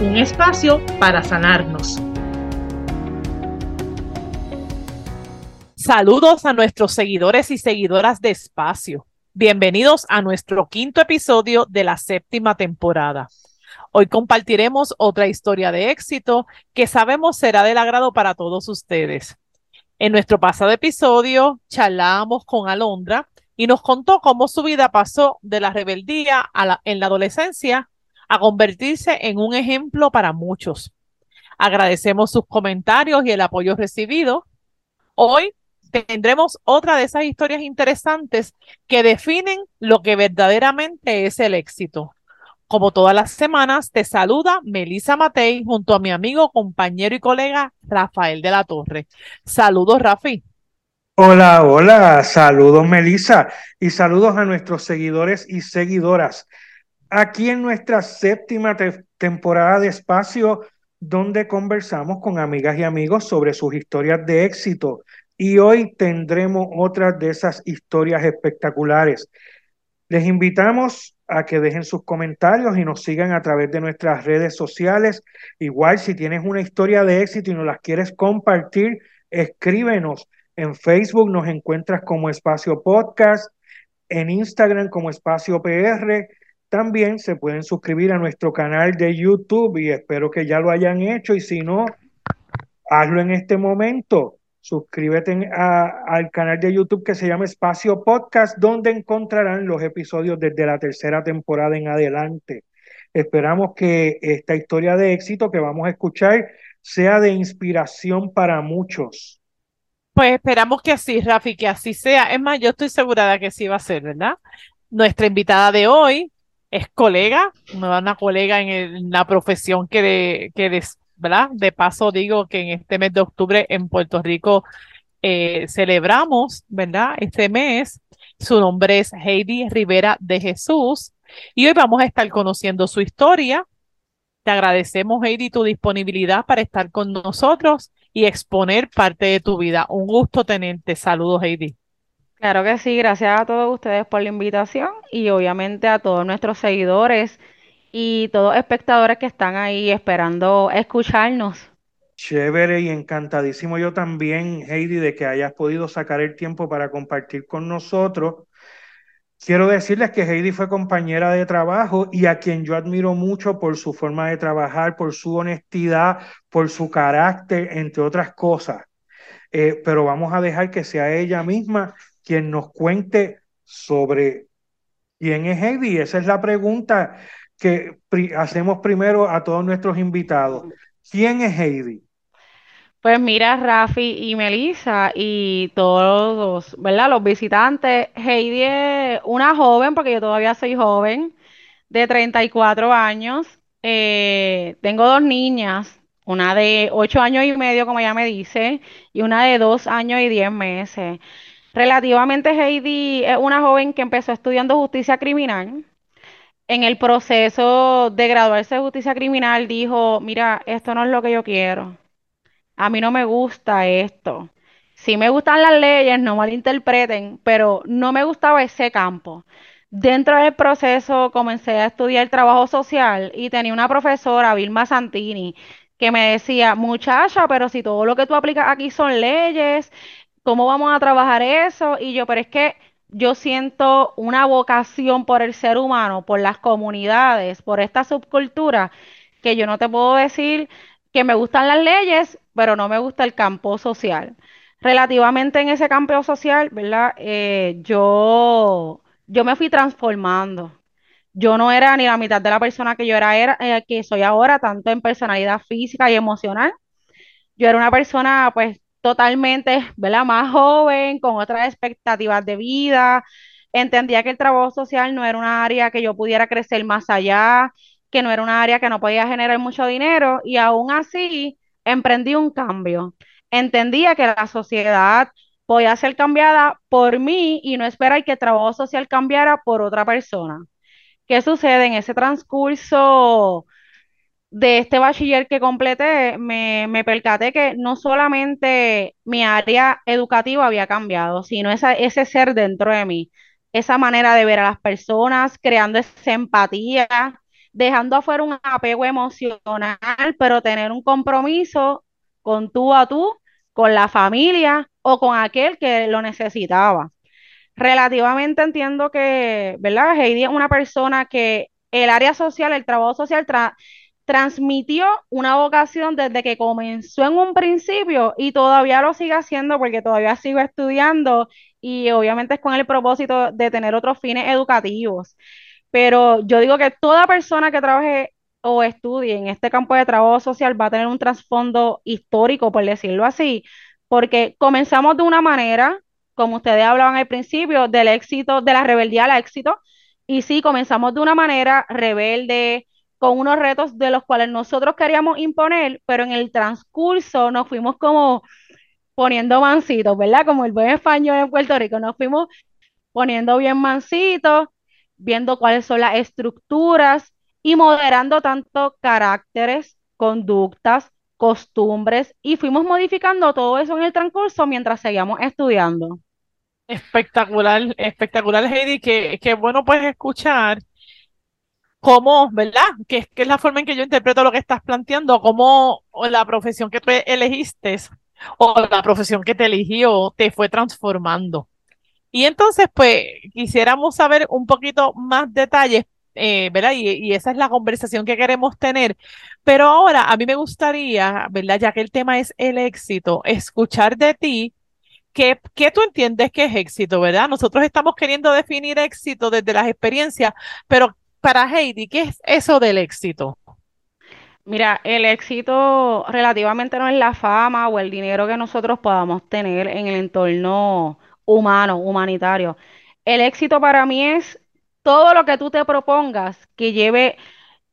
Un espacio para sanarnos. Saludos a nuestros seguidores y seguidoras de Espacio. Bienvenidos a nuestro quinto episodio de la séptima temporada. Hoy compartiremos otra historia de éxito que sabemos será del agrado para todos ustedes. En nuestro pasado episodio charlábamos con Alondra y nos contó cómo su vida pasó de la rebeldía en la adolescencia a convertirse en un ejemplo para muchos. Agradecemos sus comentarios y el apoyo recibido. Hoy tendremos otra de esas historias interesantes que definen lo que verdaderamente es el éxito. Como todas las semanas, te saluda Melisa Matei junto a mi amigo, compañero y colega Rafael de la Torre. Saludos, Rafi. Hola, hola, saludos Melisa y saludos a nuestros seguidores y seguidoras. Aquí en nuestra séptima temporada de espacio, donde conversamos con amigas y amigos sobre sus historias de éxito, y hoy tendremos otras de esas historias espectaculares. Les invitamos a que dejen sus comentarios y nos sigan a través de nuestras redes sociales. Igual, si tienes una historia de éxito y nos las quieres compartir, escríbenos. En Facebook nos encuentras como Espacio Podcast, en Instagram como Espacio PR. También se pueden suscribir a nuestro canal de YouTube y espero que ya lo hayan hecho y si no, hazlo en este momento suscríbete al canal de YouTube que se llama Espacio Podcast, donde encontrarán los episodios desde la tercera temporada en adelante. Esperamos que esta historia de éxito que vamos a escuchar sea de inspiración para muchos. Pues esperamos que así, Rafi, que así sea. Es más, yo estoy segura de que sí va a ser, ¿verdad? Nuestra invitada de hoy es colega, una colega en, la profesión que, de, que ¿verdad? De paso digo que en este mes de octubre en Puerto Rico eh, celebramos, ¿verdad? Este mes. Su nombre es Heidi Rivera de Jesús y hoy vamos a estar conociendo su historia. Te agradecemos, Heidi, tu disponibilidad para estar con nosotros y exponer parte de tu vida. Un gusto tenerte. Saludos, Heidi. Claro que sí, gracias a todos ustedes por la invitación y obviamente a todos nuestros seguidores y todos espectadores que están ahí esperando escucharnos. Chévere y encantadísimo yo también, Heidi, de que hayas podido sacar el tiempo para compartir con nosotros. Quiero decirles que Heidi fue compañera de trabajo y a quien yo admiro mucho por su forma de trabajar, por su honestidad, por su carácter, entre otras cosas. Eh, pero vamos a dejar que sea ella misma quien nos cuente sobre quién es Heidi. Esa es la pregunta que hacemos primero a todos nuestros invitados. ¿Quién es Heidi? Pues mira, Rafi y Melissa y todos, ¿verdad? Los visitantes. Heidi es una joven, porque yo todavía soy joven, de 34 años. Eh, tengo dos niñas, una de 8 años y medio, como ella me dice, y una de 2 años y 10 meses. Relativamente Heidi es una joven que empezó estudiando justicia criminal en el proceso de graduarse de justicia criminal dijo, mira, esto no es lo que yo quiero. A mí no me gusta esto. Sí me gustan las leyes, no malinterpreten, pero no me gustaba ese campo. Dentro del proceso comencé a estudiar trabajo social y tenía una profesora, Vilma Santini, que me decía, muchacha, pero si todo lo que tú aplicas aquí son leyes, ¿cómo vamos a trabajar eso? Y yo, pero es que yo siento una vocación por el ser humano, por las comunidades, por esta subcultura, que yo no te puedo decir que me gustan las leyes, pero no me gusta el campo social. Relativamente en ese campo social, ¿verdad? Eh, yo, yo me fui transformando. Yo no era ni la mitad de la persona que yo era, era eh, que soy ahora, tanto en personalidad física y emocional. Yo era una persona, pues, totalmente, ¿verdad? Más joven, con otras expectativas de vida. Entendía que el trabajo social no era una área que yo pudiera crecer más allá, que no era una área que no podía generar mucho dinero y aún así emprendí un cambio. Entendía que la sociedad podía ser cambiada por mí y no esperar que el trabajo social cambiara por otra persona. ¿Qué sucede en ese transcurso? De este bachiller que completé, me, me, percaté que no solamente mi área educativa había cambiado, sino esa, ese ser dentro de mí, esa manera de ver a las personas, creando esa empatía, dejando afuera un apego emocional, pero tener un compromiso con tú a tú, con la familia o con aquel que lo necesitaba. Relativamente entiendo que, ¿verdad? Heidi es una persona que el área social, el trabajo social, transmitió una vocación desde que comenzó en un principio y todavía lo sigue haciendo porque todavía sigo estudiando y obviamente es con el propósito de tener otros fines educativos. Pero yo digo que toda persona que trabaje o estudie en este campo de trabajo social va a tener un trasfondo histórico, por decirlo así, porque comenzamos de una manera, como ustedes hablaban al principio, del éxito, de la rebeldía al éxito, y sí, comenzamos de una manera rebelde, con unos retos de los cuales nosotros queríamos imponer, pero en el transcurso nos fuimos como poniendo mansitos, ¿verdad? Como el buen español en Puerto Rico, nos fuimos poniendo bien mansitos, viendo cuáles son las estructuras y moderando tanto caracteres, conductas, costumbres y fuimos modificando todo eso en el transcurso mientras seguíamos estudiando. Espectacular, espectacular, Heidi, que, que bueno pues escuchar cómo, ¿verdad? Que, que es la forma en que yo interpreto lo que estás planteando, cómo la profesión que tú elegiste o la profesión que te eligió te fue transformando. Y entonces, pues, quisiéramos saber un poquito más detalles, eh, ¿verdad? Y, y, esa es la conversación que queremos tener. Pero ahora, a mí me gustaría, ¿verdad? Ya que el tema es el éxito, escuchar de ti. ¿Qué, ¿Qué tú entiendes que es éxito, verdad? Nosotros estamos queriendo definir éxito desde las experiencias, pero para Heidi, ¿qué es eso del éxito? Mira, el éxito relativamente no es la fama o el dinero que nosotros podamos tener en el entorno humano, humanitario. El éxito para mí es todo lo que tú te propongas que lleve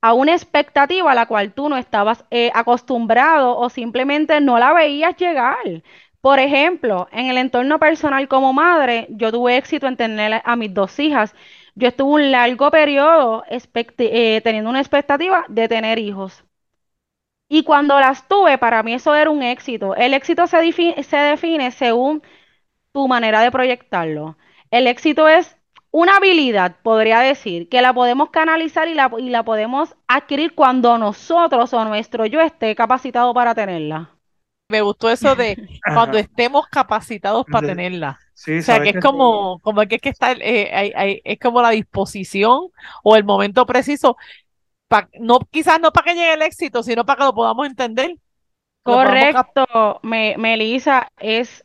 a una expectativa a la cual tú no estabas eh, acostumbrado o simplemente no la veías llegar. Por ejemplo, en el entorno personal como madre, yo tuve éxito en tener a mis dos hijas yo estuve un largo periodo eh, teniendo una expectativa de tener hijos. Y cuando las tuve, para mí eso era un éxito. El éxito se, se define según tu manera de proyectarlo. El éxito es una habilidad, podría decir, que la podemos canalizar y la, y la podemos adquirir cuando nosotros o nuestro yo esté capacitado para tenerla. Me gustó eso de cuando estemos capacitados para tenerla o sea, que es como, como que, es que está, eh, es como la disposición o el momento preciso, no, quizás no para que llegue el éxito, sino para que lo podamos entender. Correcto, Melissa, es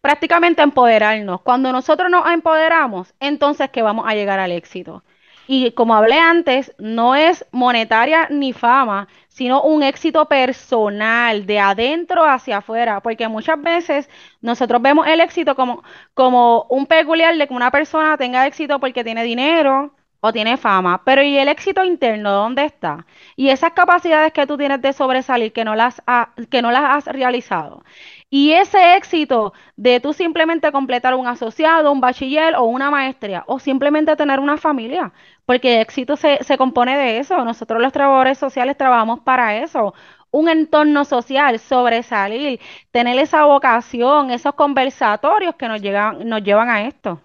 prácticamente empoderarnos. Cuando nosotros nos empoderamos, entonces que vamos a llegar al éxito. Y como hablé antes, no es monetaria ni fama, sino un éxito personal, de adentro hacia afuera, porque muchas veces nosotros vemos el éxito como, como un peculiar de que una persona tenga éxito porque tiene dinero o tiene fama, pero ¿y el éxito interno dónde está? Y esas capacidades que tú tienes de sobresalir que no las, que no las has realizado. Y ese éxito de tú simplemente completar un asociado, un bachiller o una maestría, o simplemente tener una familia, porque el éxito se, se compone de eso. Nosotros los trabajadores sociales trabajamos para eso. Un entorno social, sobresalir, tener esa vocación, esos conversatorios que nos, llegan, nos llevan a esto.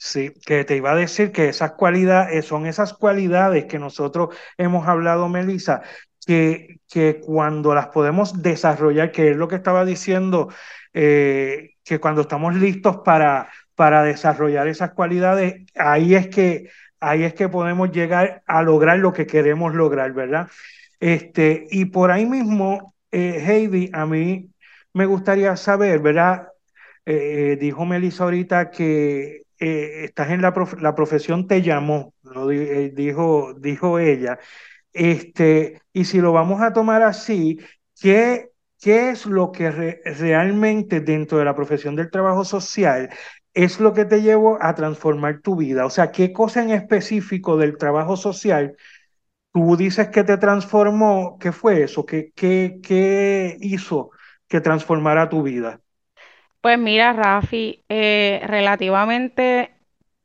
Sí, que te iba a decir que esas cualidades son esas cualidades que nosotros hemos hablado, Melissa, que, que cuando las podemos desarrollar, que es lo que estaba diciendo, eh, que cuando estamos listos para, para desarrollar esas cualidades, ahí es que ahí es que podemos llegar a lograr lo que queremos lograr, ¿verdad? Este, y por ahí mismo, eh, Heidi, a mí me gustaría saber, ¿verdad? Eh, dijo Melissa ahorita que estás en la, la, profesión, te llamó, lo dijo, dijo ella. Este, y si lo vamos a tomar así, ¿qué, qué es lo que realmente dentro de la profesión del trabajo social es lo que te llevó a transformar tu vida? O sea, ¿qué cosa en específico del trabajo social tú dices que te transformó, ¿qué fue eso? ¿Qué, qué, qué hizo que transformara tu vida? Pues mira, Rafi, eh, relativamente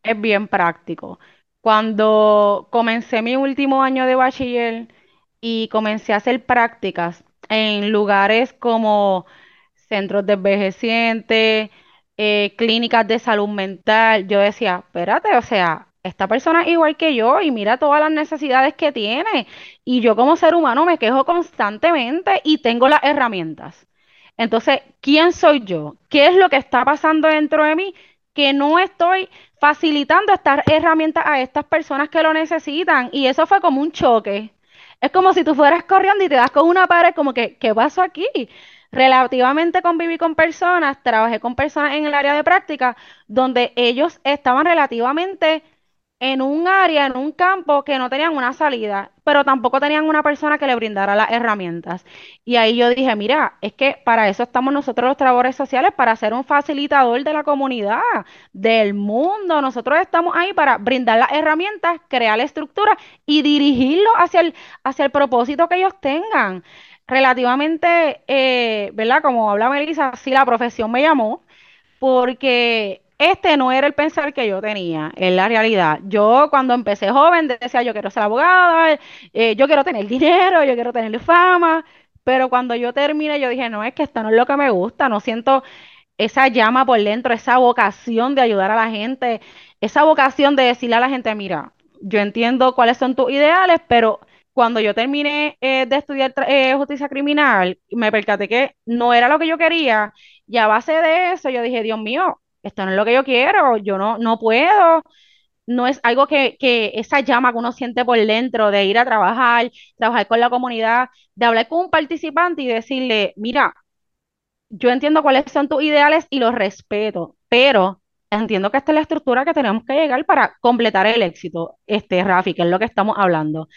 es bien práctico. Cuando comencé mi último año de bachiller y comencé a hacer prácticas en lugares como centros de envejecientes, eh, clínicas de salud mental, yo decía, espérate, o sea, esta persona es igual que yo y mira todas las necesidades que tiene. Y yo como ser humano me quejo constantemente y tengo las herramientas. Entonces, ¿quién soy yo? ¿Qué es lo que está pasando dentro de mí? Que no estoy facilitando estas herramientas a estas personas que lo necesitan. Y eso fue como un choque. Es como si tú fueras corriendo y te das con una pared, como que, ¿qué pasó aquí? Relativamente conviví con personas, trabajé con personas en el área de práctica, donde ellos estaban relativamente en un área, en un campo que no tenían una salida, pero tampoco tenían una persona que le brindara las herramientas. Y ahí yo dije, mira, es que para eso estamos nosotros los trabajadores sociales, para ser un facilitador de la comunidad, del mundo. Nosotros estamos ahí para brindar las herramientas, crear la estructura y dirigirlo hacia el, hacia el propósito que ellos tengan. Relativamente, eh, ¿verdad? Como habla Melissa, sí, la profesión me llamó porque este no era el pensar que yo tenía, en la realidad. Yo cuando empecé joven decía, yo quiero ser abogada, eh, yo quiero tener dinero, yo quiero tener fama, pero cuando yo terminé yo dije, no, es que esto no es lo que me gusta, no siento esa llama por dentro, esa vocación de ayudar a la gente, esa vocación de decirle a la gente, mira, yo entiendo cuáles son tus ideales, pero cuando yo terminé eh, de estudiar eh, justicia criminal, me percaté que no era lo que yo quería y a base de eso yo dije, Dios mío, esto no es lo que yo quiero, yo no, no puedo, no es algo que, que esa llama que uno siente por dentro de ir a trabajar, trabajar con la comunidad, de hablar con un participante y decirle, mira, yo entiendo cuáles son tus ideales y los respeto, pero entiendo que esta es la estructura que tenemos que llegar para completar el éxito, este Rafi, que es lo que estamos hablando.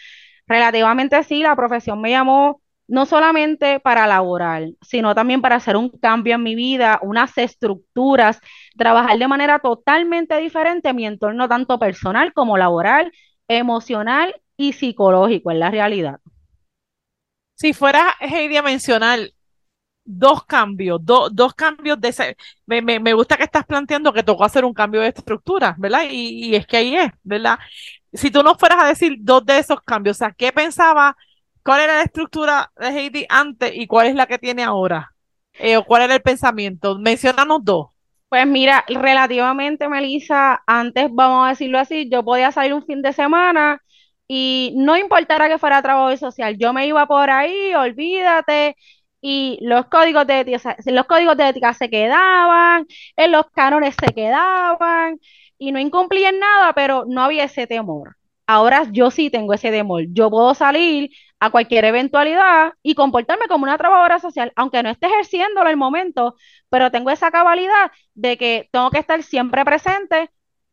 Relativamente sí, la profesión me llamó no solamente para laborar, sino también para hacer un cambio en mi vida, unas estructuras, trabajar de manera totalmente diferente en mi entorno, tanto personal como laboral, emocional y psicológico, en la realidad. Si fuera Heidi a mencionar dos cambios, dos cambios de ese, me, me, gusta que estás planteando que tocó hacer un cambio de estructura, ¿verdad? Y, y es que ahí es, ¿verdad? Si tú no fueras a decir dos de esos cambios, o sea, ¿qué pensaba ¿Cuál era la estructura de Heidi antes y cuál es la que tiene ahora? Eh, ¿O cuál era el pensamiento? Menciónanos dos. Pues mira, relativamente, Melissa, antes, vamos a decirlo así, yo podía salir un fin de semana y no importara que fuera trabajo social, yo me iba por ahí, olvídate, y los códigos de ética, los códigos de ética se quedaban, en los cánones se quedaban, y no incumplían nada, pero no había ese temor. Ahora yo sí tengo ese temor. Yo puedo salir a cualquier eventualidad y comportarme como una trabajadora social, aunque no esté ejerciéndolo el momento, pero tengo esa cabalidad de que tengo que estar siempre presente.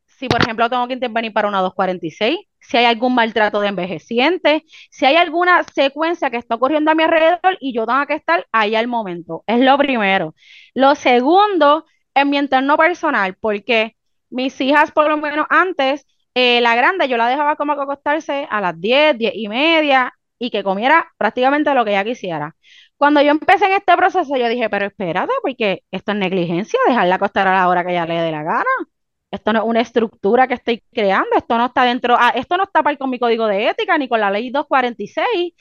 Si, por ejemplo, tengo que intervenir para una 246, si hay algún maltrato de envejecientes, si hay alguna secuencia que está ocurriendo a mi alrededor y yo tengo que estar ahí al momento. Es lo primero. Lo segundo, en mi entorno personal, porque mis hijas, por lo menos antes, eh, la grande yo la dejaba como acostarse a las 10, 10 y media y que comiera prácticamente lo que ella quisiera. Cuando yo empecé en este proceso, yo dije, pero espérate, porque esto es negligencia, dejarla acostar a la hora que ella le dé la gana. Esto no es una estructura que estoy creando, esto no está dentro, ah, esto no está para con mi código de ética ni con la ley 246.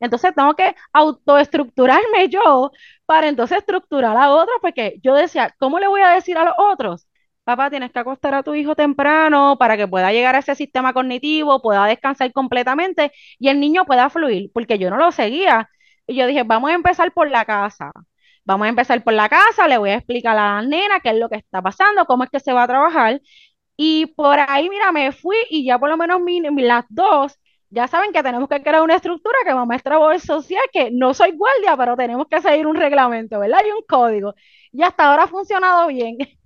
Entonces tengo que autoestructurarme yo para entonces estructurar a otros, porque yo decía, ¿cómo le voy a decir a los otros papá, tienes que acostar a tu hijo temprano para que pueda llegar a ese sistema cognitivo, pueda descansar completamente y el niño pueda fluir, porque yo no lo seguía. Y yo dije, vamos a empezar por la casa. Vamos a empezar por la casa, le voy a explicar a la nena qué es lo que está pasando, cómo es que se va a trabajar. Y por ahí, mira, me fui y ya por lo menos las dos ya saben que tenemos que crear una estructura que mamá es trabajador social, que no soy guardia, pero tenemos que seguir un reglamento, ¿verdad? Y un código. Y hasta ahora ha funcionado bien.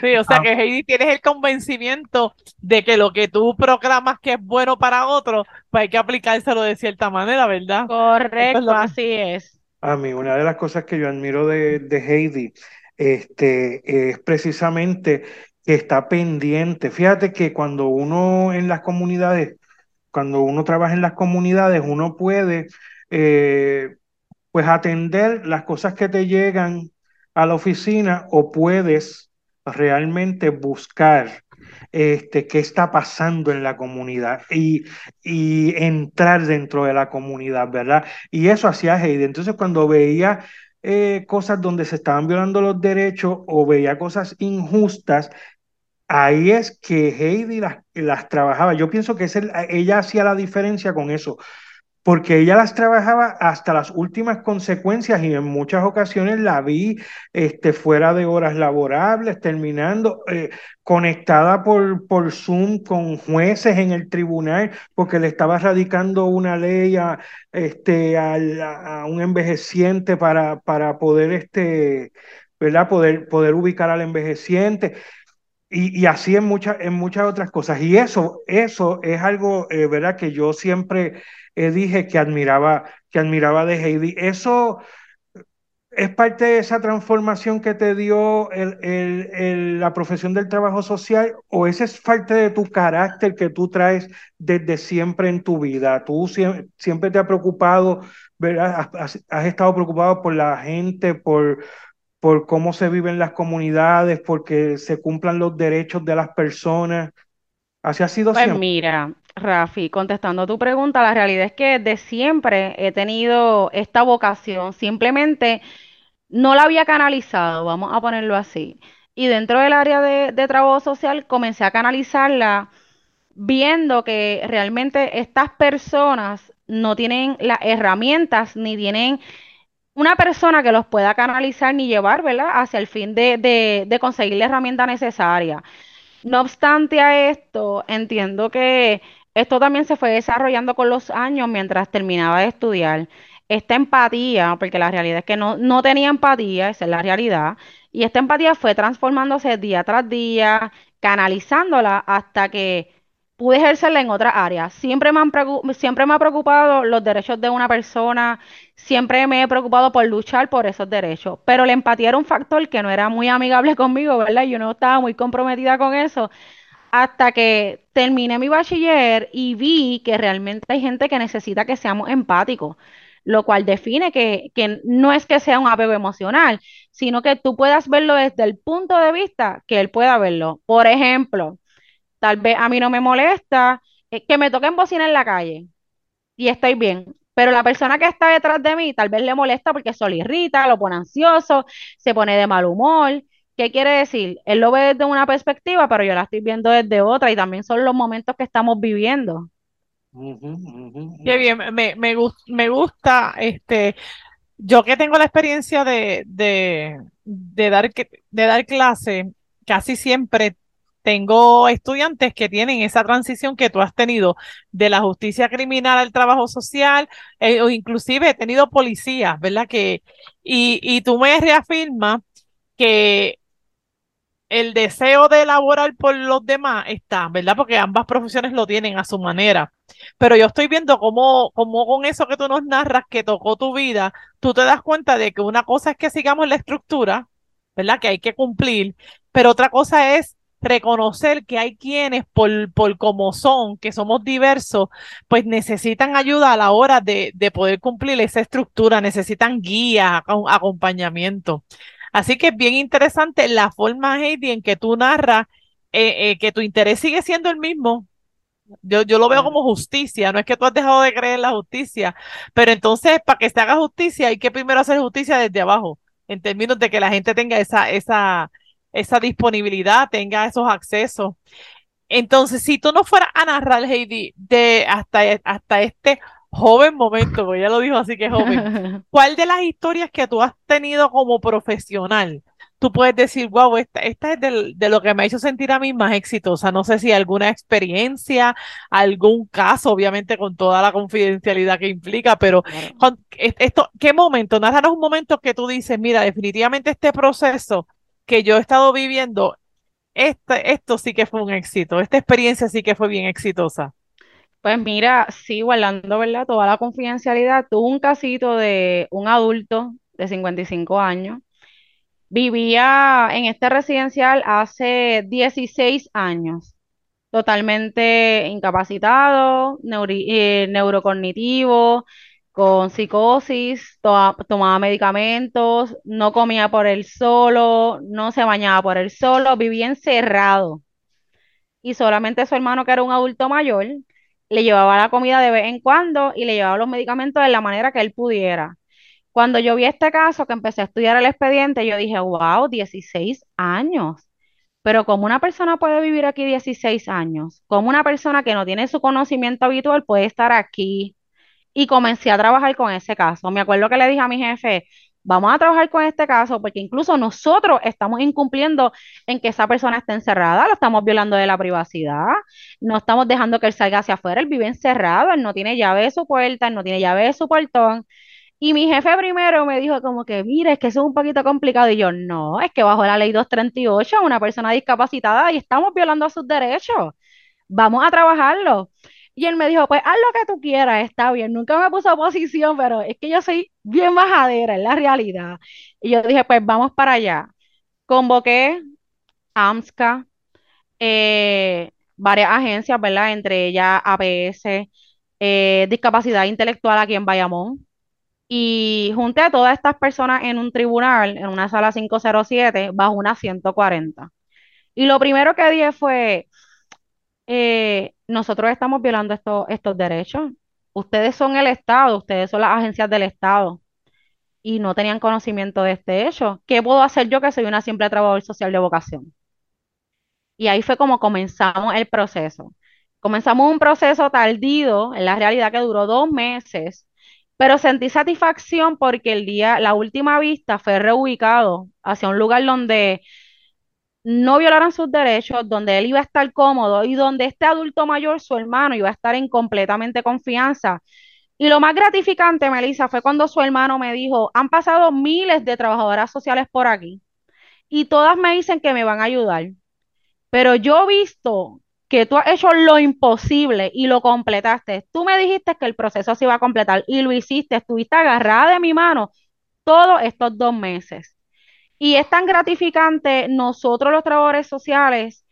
Sí, o sea ah. que Heidi tienes el convencimiento de que lo que tú proclamas que es bueno para otro, pues hay que aplicárselo de cierta manera, ¿verdad? Correcto, así es. A mí, una de las cosas que yo admiro de, de Heidi este, es precisamente que está pendiente. Fíjate que cuando uno en las comunidades cuando uno trabaja en las comunidades, uno puede eh, pues atender las cosas que te llegan a la oficina o puedes realmente buscar este, qué está pasando en la comunidad y, y entrar dentro de la comunidad, ¿verdad? Y eso hacía Heidi. Entonces, cuando veía eh, cosas donde se estaban violando los derechos o veía cosas injustas, ahí es que Heidi las, las trabajaba. Yo pienso que ella hacía la diferencia con eso, porque ella las trabajaba hasta las últimas consecuencias y en muchas ocasiones la vi este, fuera de horas laborables, terminando eh, conectada por, por Zoom con jueces en el tribunal, porque le estaba radicando una ley a, este, a, un envejeciente para, para poder, este, ¿verdad? Poder, poder ubicar al envejeciente. Y, y, así en muchas, en muchas otras cosas. Y eso, eso es algo, eh, ¿verdad? Que yo siempre dije que admiraba, que admiraba de Heidi. Eso es parte de esa transformación que te dio el, el, la profesión del trabajo social o ese es parte de tu carácter que tú traes desde siempre en tu vida. Tú siempre, siempre te has preocupado, ¿verdad? Has, has estado preocupado por la gente, por por cómo se viven las comunidades, porque se cumplan los derechos de las personas. Así ha sido pues siempre. Mira, Rafi, contestando a tu pregunta, la realidad es que de siempre he tenido esta vocación, simplemente no la había canalizado, vamos a ponerlo así. Y dentro del área de, de trabajo social comencé a canalizarla viendo que realmente estas personas no tienen las herramientas ni tienen una persona que los pueda canalizar ni llevar, ¿verdad? Hacia el fin de, de, conseguir la herramienta necesaria. No obstante a esto, entiendo que esto también se fue desarrollando con los años mientras terminaba de estudiar. Esta empatía, porque la realidad es que no, no tenía empatía, esa es la realidad, y esta empatía fue transformándose día tras día, canalizándola hasta que pude ejercerla en otra área. Siempre me, han siempre me ha preocupado los derechos de una persona, siempre me he preocupado por luchar por esos derechos, pero la empatía era un factor que no era muy amigable conmigo, ¿verdad? Yo no estaba muy comprometida con eso hasta que terminé mi bachiller y vi que realmente hay gente que necesita que seamos empáticos, lo cual define que, que no es que sea un apego emocional, sino que tú puedas verlo desde el punto de vista que él pueda verlo. Por ejemplo, Tal vez a mí no me molesta eh, que me toquen bocina en la calle y estoy bien. Pero la persona que está detrás de mí tal vez le molesta porque eso le irrita, lo pone ansioso, se pone de mal humor. ¿Qué quiere decir? Él lo ve desde una perspectiva, pero yo la estoy viendo desde otra y también son los momentos que estamos viviendo. Qué bien, me, me, me gusta, este, yo que tengo la experiencia de, de, de, dar, de dar clase, casi siempre tengo estudiantes que tienen esa transición que tú has tenido de la justicia criminal al trabajo social, eh, o inclusive he tenido policías, ¿verdad? Que, y, y tú me reafirmas que el deseo de elaborar por los demás está, ¿verdad? Porque ambas profesiones lo tienen a su manera. Pero yo estoy viendo cómo, cómo con eso que tú nos narras que tocó tu vida, tú te das cuenta de que una cosa es que sigamos la estructura, ¿verdad? Que hay que cumplir, pero otra cosa es reconocer que hay quienes por, por como son, que somos diversos, pues necesitan ayuda a la hora de, de poder cumplir esa estructura, necesitan guía, acompañamiento. Así que es bien interesante la forma, Heidi, en que tú narras eh, eh, que tu interés sigue siendo el mismo. Yo, yo lo veo como justicia, no es que tú has dejado de creer en la justicia, pero entonces para que se haga justicia hay que primero hacer justicia desde abajo, en términos de que la gente tenga esa, esa, esa disponibilidad, tenga esos accesos. Entonces, si tú no fueras a narrar, Heidi, de hasta, hasta este joven momento, porque ya lo dijo así que joven, ¿cuál de las historias que tú has tenido como profesional? Tú puedes decir, wow, esta, esta es de, lo que me ha hecho sentir a mí más exitosa. No sé si alguna experiencia, algún caso, obviamente con toda la confidencialidad que implica, pero esto, ¿qué momento? Narranos un momento que tú dices, mira, definitivamente este proceso que yo he estado viviendo, este, esto sí que fue un éxito, esta experiencia sí que fue bien exitosa. Pues mira, sí, guardando, ¿verdad? Toda la confidencialidad, tuve un casito de un adulto de 55 años. Vivía en este residencial hace 16 años. totalmente incapacitado, eh, neurocognitivo, con psicosis, tomaba medicamentos, no comía por él solo, no se bañaba por él solo, vivía encerrado. Y solamente su hermano, que era un adulto mayor, le llevaba la comida de vez en cuando y le llevaba los medicamentos de la manera que él pudiera. Cuando yo vi este caso, que empecé a estudiar el expediente, yo dije, wow, 16 años. Pero ¿cómo una persona puede vivir aquí 16 años? ¿Cómo una persona que no tiene su conocimiento habitual puede estar aquí? Y comencé a trabajar con ese caso. Me acuerdo que le dije a mi jefe, vamos a trabajar con este caso porque incluso nosotros estamos incumpliendo en que esa persona esté encerrada, lo estamos violando de la privacidad, no estamos dejando que él salga hacia afuera, él vive encerrado, él no tiene llave de su puerta, él no tiene llave de su portón. Y mi jefe primero me dijo como que, mire, es que eso es un poquito complicado. Y yo, no, es que bajo la ley 238, una persona discapacitada y estamos violando sus derechos. Vamos a trabajarlo. Y él me dijo, pues haz lo que tú quieras, está bien. Nunca me puso oposición, pero es que yo soy bien majadera, es la realidad. Y yo dije, pues vamos para allá. Convoqué a AMSCA, eh, varias agencias, ¿verdad? Entre ellas APS, eh, Discapacidad Intelectual aquí en Bayamón y junté a todas estas personas en un tribunal, en una sala 507, bajo una 140. Y lo primero que dije fue, eh, nosotros estamos violando estos, estos derechos. Ustedes son el Estado, ustedes son las agencias del Estado y no tenían conocimiento de este hecho. ¿Qué puedo hacer yo que soy una simple trabajadora social de vocación? Y ahí fue como comenzamos el proceso. Comenzamos un proceso tardío, en la realidad que duró dos meses, pero sentí satisfacción porque el día, la última vista fue reubicado hacia un lugar donde no violaran sus derechos, donde él iba a estar cómodo y donde este adulto mayor, su hermano, iba a estar en completamente confianza. Y lo más gratificante, Melissa, fue cuando su hermano me dijo, han pasado miles de trabajadoras sociales por aquí y todas me dicen que me van a ayudar. Pero yo he visto que tú has hecho lo imposible y lo completaste. Tú me dijiste que el proceso se iba a completar y lo hiciste, estuviste agarrada de mi mano todos estos dos meses. Y es tan gratificante nosotros los trabajadores sociales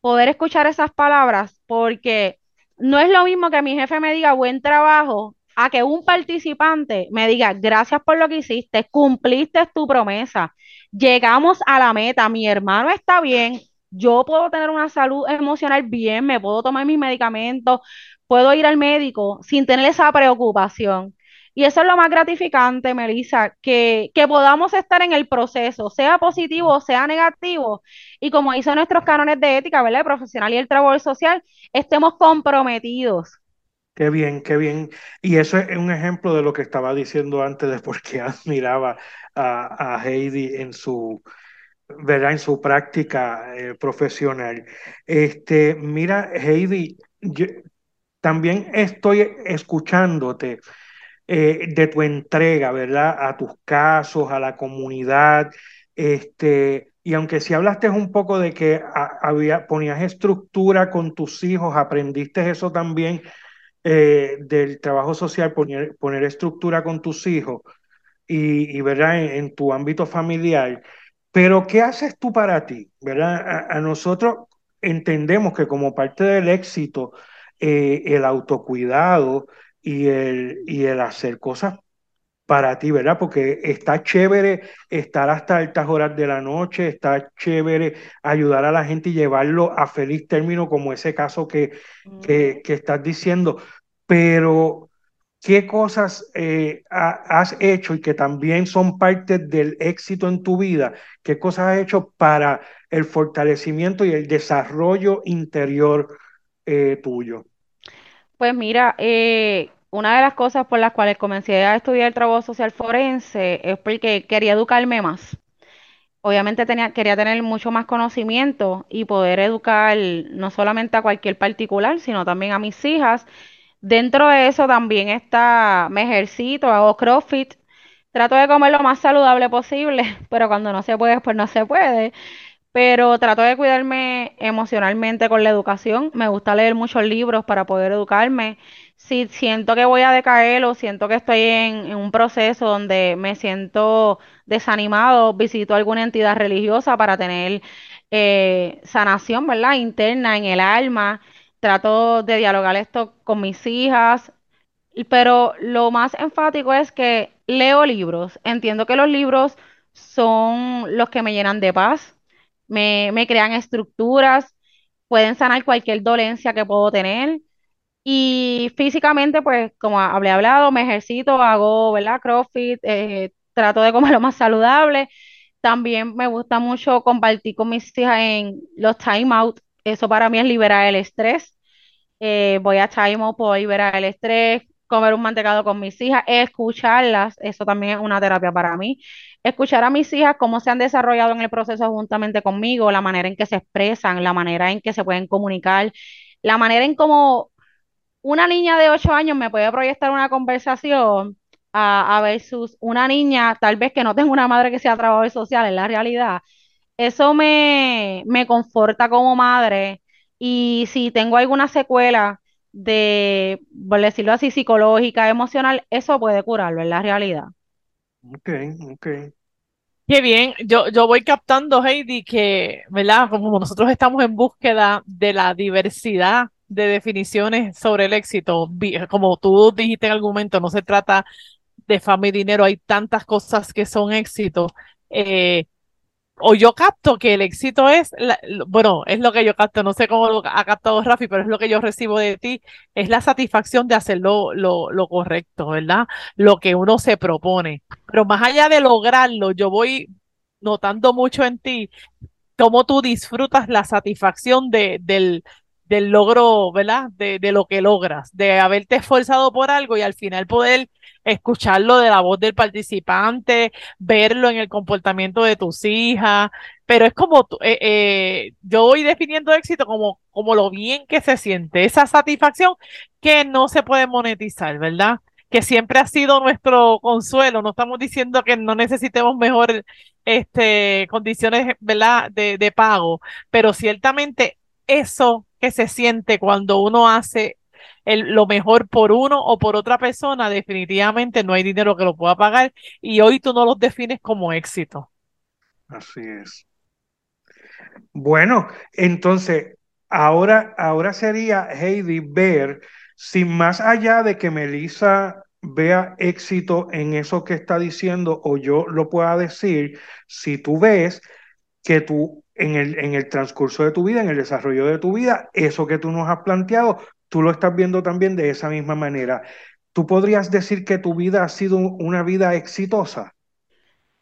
poder escuchar esas palabras porque no es lo mismo que mi jefe me diga buen trabajo a que un participante me diga gracias por lo que hiciste, cumpliste tu promesa, llegamos a la meta, mi hermano está bien, yo puedo tener una salud emocional bien, me puedo tomar mis medicamentos, puedo ir al médico sin tener esa preocupación. Y eso es lo más gratificante, Melissa, que, que podamos estar en el proceso, sea positivo o sea negativo, y como dicen nuestros cánones de ética, ¿verdad? El profesional y el trabajo social, estemos comprometidos. Qué bien, qué bien. Y eso es un ejemplo de lo que estaba diciendo antes de por qué admiraba a, a Heidi en su, ¿verdad? En su práctica eh, profesional. Este, mira, Heidi, también estoy escuchándote eh, de tu entrega, ¿verdad? A tus casos, a la comunidad, este, y aunque si hablaste un poco de que había, ponías estructura con tus hijos, aprendiste eso también eh, del trabajo social, poner, poner estructura con tus hijos y, y ¿verdad? en tu ámbito familiar. Pero ¿qué haces tú para ti? ¿Verdad? A, nosotros entendemos que como parte del éxito, eh, el autocuidado y el, y el hacer cosas para ti, ¿verdad? Porque está chévere estar hasta altas horas de la noche, está chévere ayudar a la gente y llevarlo a feliz término, como ese caso que, que, que estás diciendo. Pero ¿Qué cosas eh, has hecho y que también son parte del éxito en tu vida? ¿Qué cosas has hecho para el fortalecimiento y el desarrollo interior eh, tuyo? Pues mira, eh, una de las cosas por las cuales comencé a estudiar el trabajo social forense es porque quería educarme más. Obviamente quería tener mucho más conocimiento y poder educar no solamente a cualquier particular, sino también a mis hijas Dentro de eso también está, me ejercito, hago CrossFit, trato de comer lo más saludable posible, pero cuando no se puede, pues no se puede. Pero trato de cuidarme emocionalmente con la educación. Me gusta leer muchos libros para poder educarme. Si siento que voy a decaer o siento que estoy en, un proceso donde me siento desanimado, visito alguna entidad religiosa para tener eh, sanación, ¿verdad? Interna en el alma. Trato de dialogar esto con mis hijas, pero lo más enfático es que leo libros. Entiendo que los libros son los que me llenan de paz, me, me crean estructuras, pueden sanar cualquier dolencia que puedo tener. Y físicamente, pues, como hablé hablado, me ejercito, hago, ¿verdad? CrossFit, eh, trato de comer lo más saludable. También me gusta mucho compartir con mis hijas en los time out. Eso para mí es liberar el estrés. Eh, voy a time out por liberar el estrés, comer un mantecado con mis hijas, escucharlas, eso también es una terapia para mí. Escuchar a mis hijas cómo se han desarrollado en el proceso juntamente conmigo, la manera en que se expresan, la manera en que se pueden comunicar, la manera en cómo una niña de 8 años me puede proyectar una conversación a, a versus una niña, tal vez que no tenga una madre que sea trabajador social, en la realidad. Eso me, me conforta como madre y si tengo alguna secuela de, por decirlo así, psicológica, emocional, eso puede curarlo en la realidad. Ok, ok. Qué bien, yo, yo voy captando, Heidi, que, ¿verdad? Como nosotros estamos en búsqueda de la diversidad de definiciones sobre el éxito, como tú dijiste en algún momento, no se trata de fama y dinero, hay tantas cosas que son éxito. Eh, o yo capto que el éxito es, bueno, es lo que yo capto, no sé cómo lo ha captado Rafi, pero es lo que yo recibo de ti, es la satisfacción de hacer lo, lo, correcto, ¿verdad? Lo que uno se propone. Pero más allá de lograrlo, yo voy notando mucho en ti cómo tú disfrutas la satisfacción de, del, del logro, ¿verdad? De, de, lo que logras, de haberte esforzado por algo y al final poder escucharlo de la voz del participante, verlo en el comportamiento de tus hijas, pero es como, eh, eh, yo voy definiendo éxito como, como lo bien que se siente, esa satisfacción que no se puede monetizar, ¿verdad? Que siempre ha sido nuestro consuelo, no estamos diciendo que no necesitemos mejor este, condiciones, ¿verdad? De, de pago, pero ciertamente eso que se siente cuando uno hace lo mejor por uno o por otra persona, definitivamente no hay dinero que lo pueda pagar y hoy tú no los defines como éxito. Así es. Bueno, entonces, ahora, ahora sería, Heidi, ver si más allá de que Melissa vea éxito en eso que está diciendo o yo lo pueda decir, si tú ves que tú en el, en el transcurso de tu vida, en el desarrollo de tu vida, eso que tú nos has planteado, tú lo estás viendo también de esa misma manera. ¿Tú podrías decir que tu vida ha sido una vida exitosa?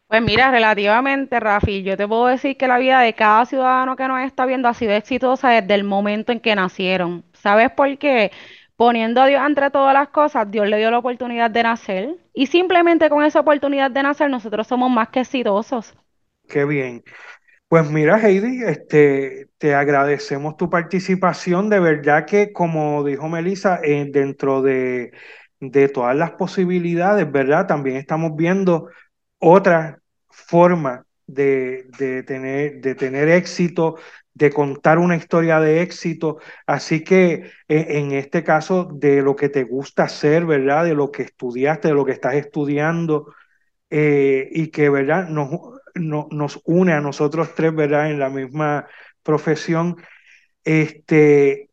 Pues mira, relativamente, Rafi, yo te puedo decir que la vida de cada ciudadano que nos está viendo ha sido exitosa desde el momento en que nacieron. ¿Sabes por qué? Poniendo a Dios entre todas las cosas, Dios le dio la oportunidad de nacer y simplemente con esa oportunidad de nacer nosotros somos más que exitosos. Qué bien. Pues mira, Heidi, este, te agradecemos tu participación. De verdad que, como dijo Melissa, eh, dentro de, de todas las posibilidades, ¿verdad? También estamos viendo otra forma de, de, tener, de tener éxito, de contar una historia de éxito. Así que e, en este caso, de lo que te gusta hacer, ¿verdad? De lo que estudiaste, de lo que estás estudiando, eh, y que, ¿verdad? Nos, nos une a nosotros tres, ¿verdad? En la misma profesión. Este,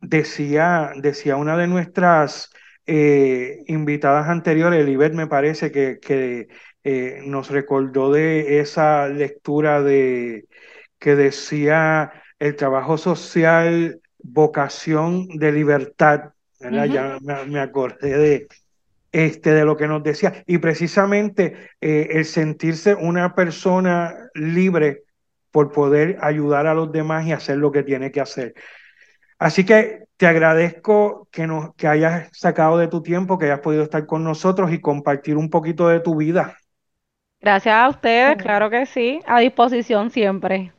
decía, decía una de nuestras eh, invitadas anteriores, Elibet me parece que, que eh, nos recordó de esa lectura de que decía el trabajo social, vocación de libertad, Ya me, acordé de, este, de lo que nos decía. Y precisamente eh, el sentirse una persona libre por poder ayudar a los demás y hacer lo que tiene que hacer. Así que te agradezco que, nos, que hayas sacado de tu tiempo, que hayas podido estar con nosotros y compartir un poquito de tu vida. Gracias a ustedes, claro que sí, a disposición siempre.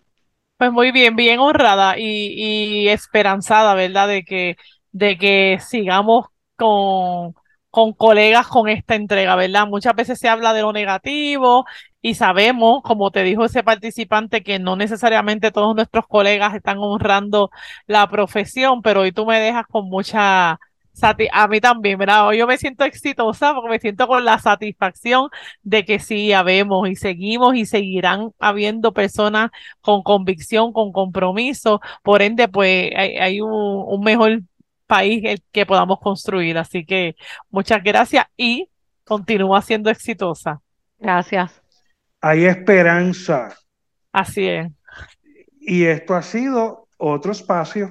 Pues muy bien, bien honrada y, y esperanzada, ¿verdad? De que, de que sigamos con, con colegas con esta entrega, ¿verdad? Muchas veces se habla de lo negativo y sabemos, como te dijo ese participante, que no necesariamente todos nuestros colegas están honrando la profesión, pero hoy tú me dejas con mucha a mí también, ¿verdad? Yo me siento exitosa porque me siento con la satisfacción de que sí, habemos y seguimos y seguirán habiendo personas con convicción, con compromiso. Por ende, pues hay, un, un, mejor país que podamos construir. Así que muchas gracias y continúa siendo exitosa. Gracias. Hay esperanza. Así es. Y esto ha sido otro espacio.